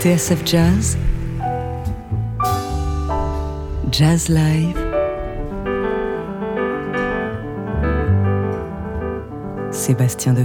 TSF Jazz, Jazz Live, Sébastien de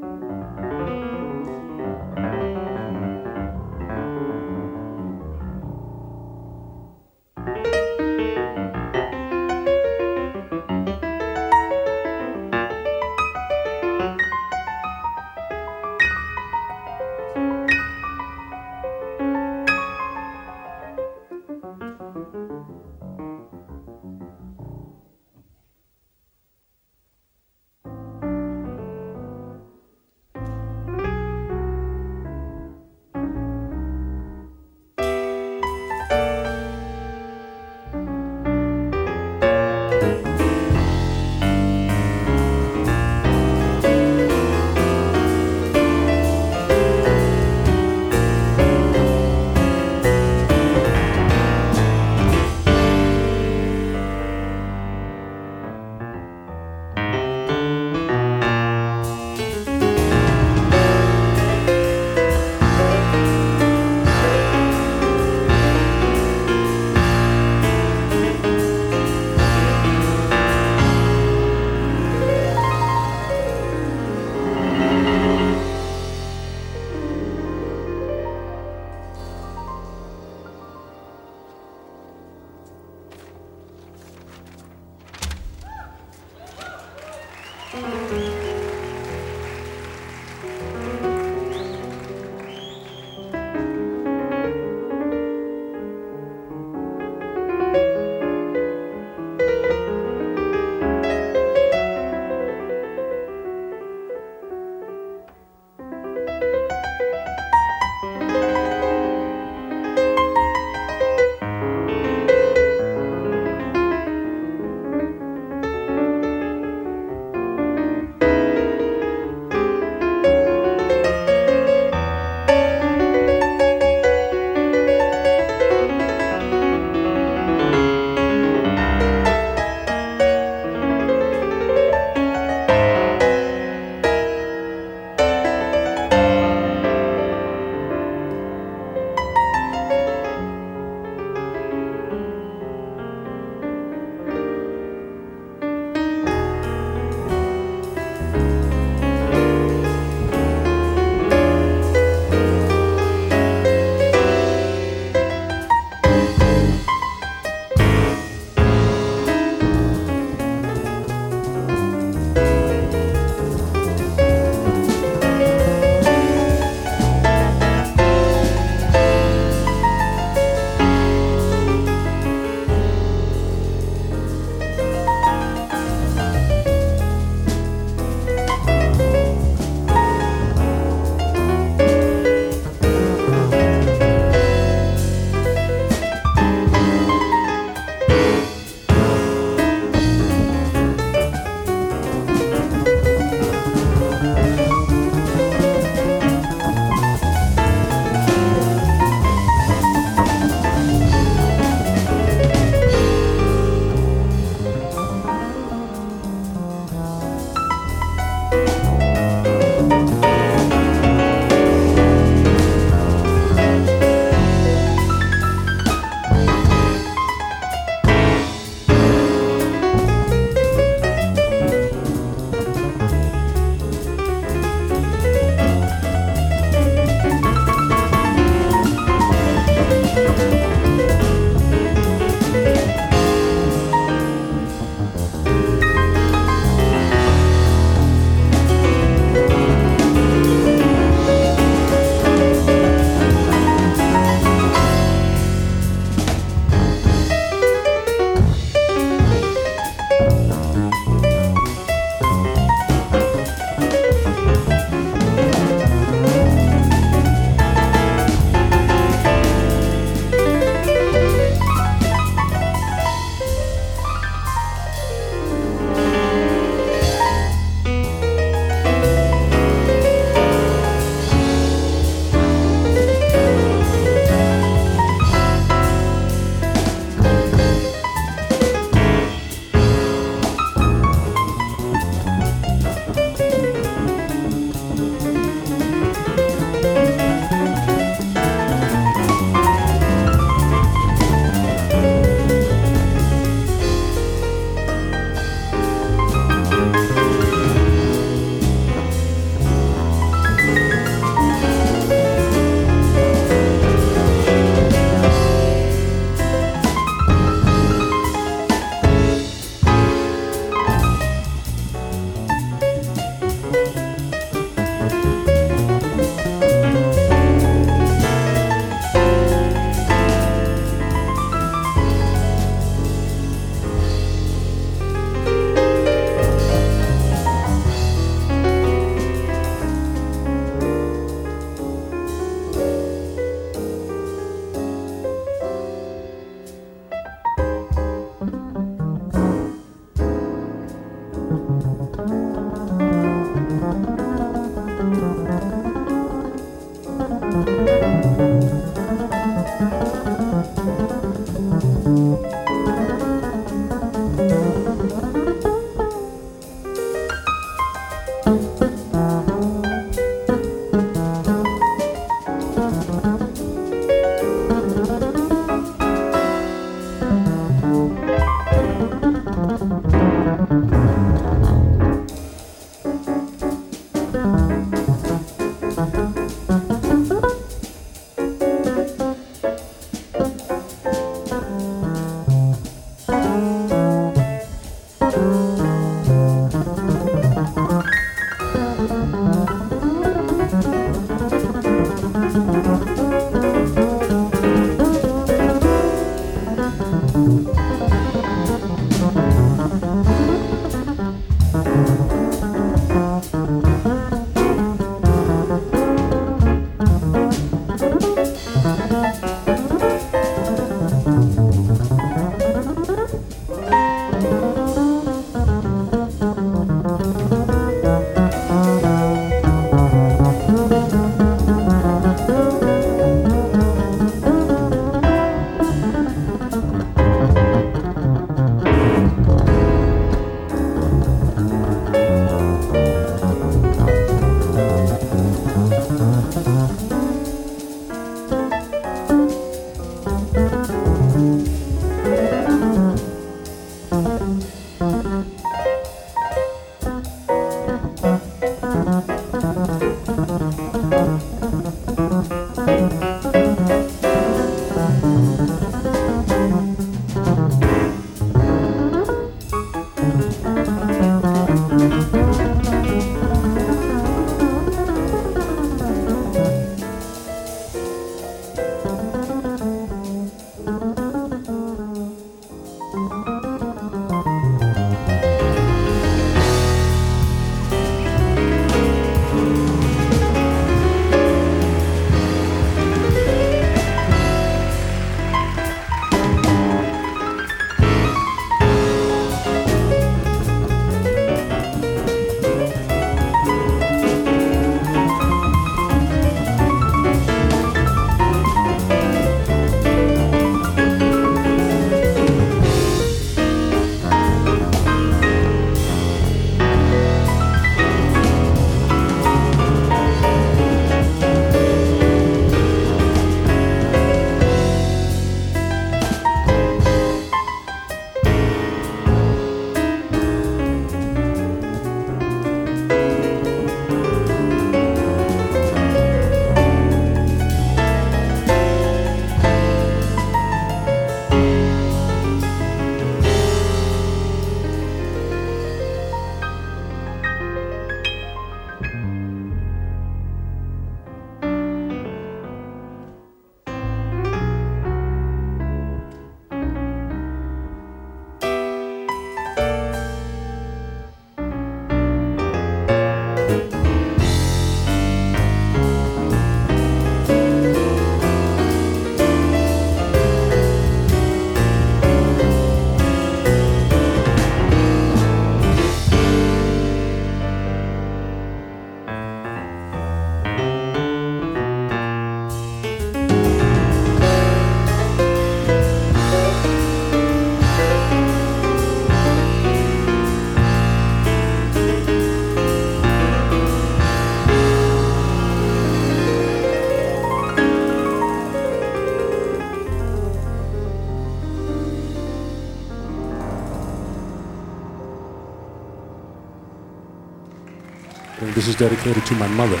Vienne. This is dedicated to my mother,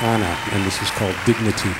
Anna, and this is called Dignity.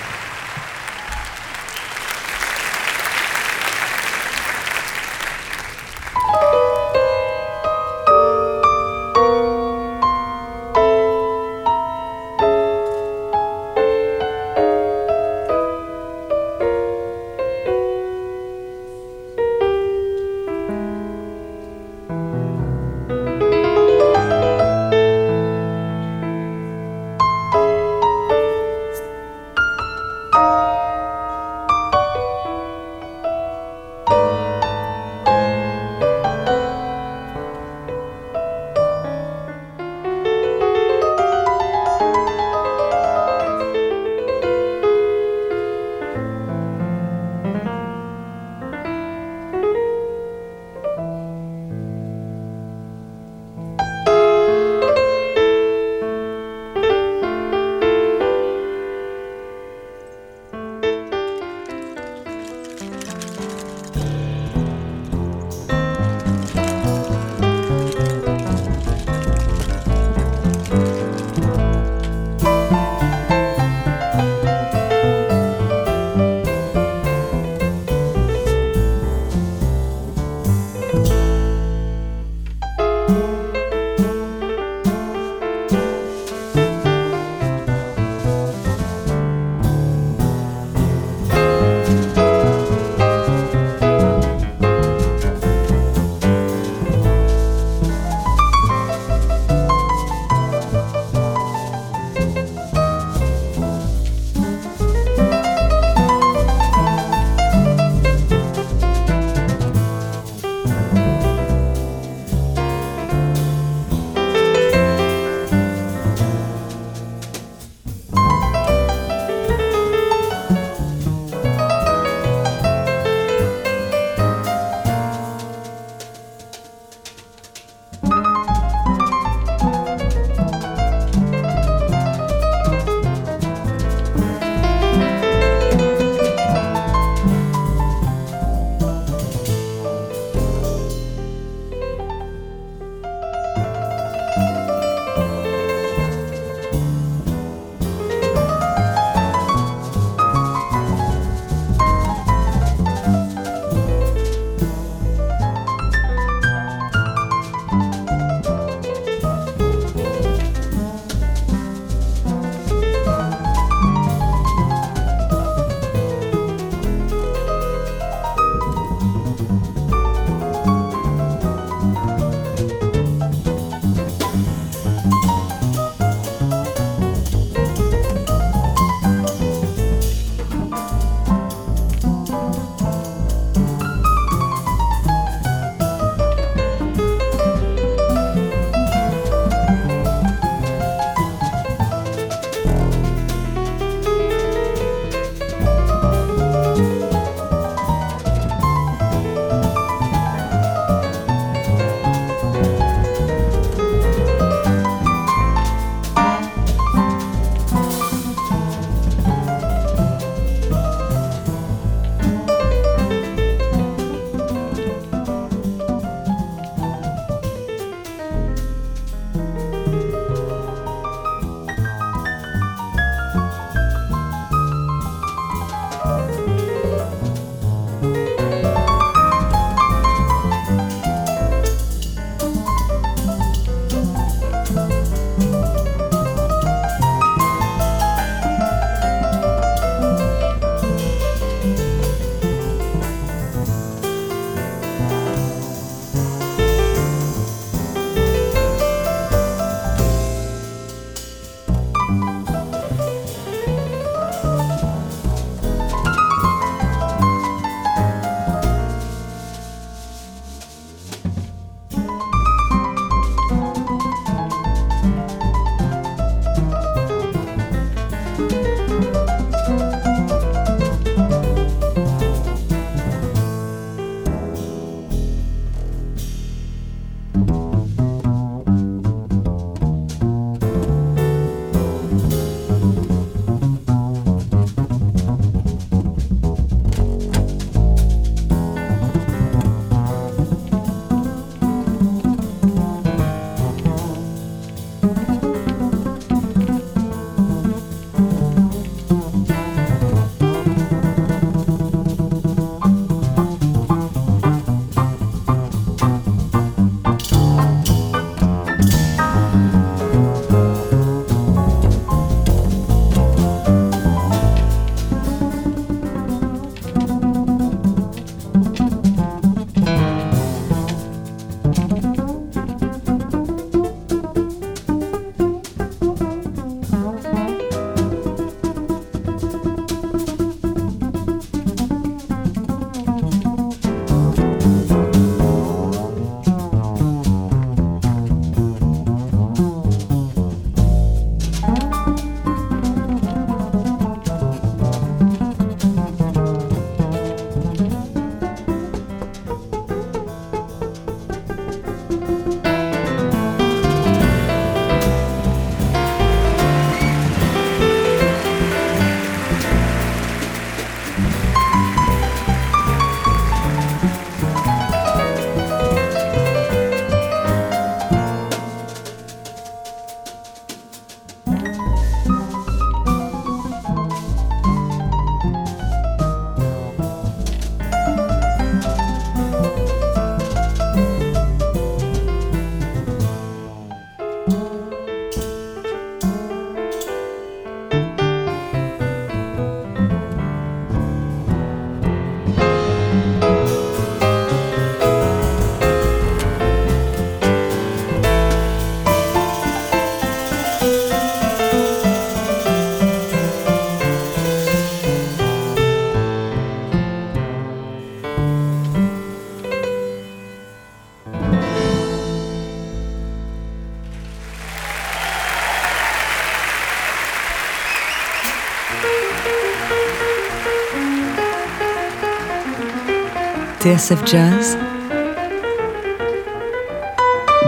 TSF Jazz,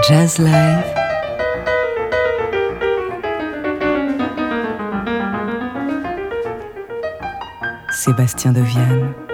Jazz Live, Sébastien de Vienne.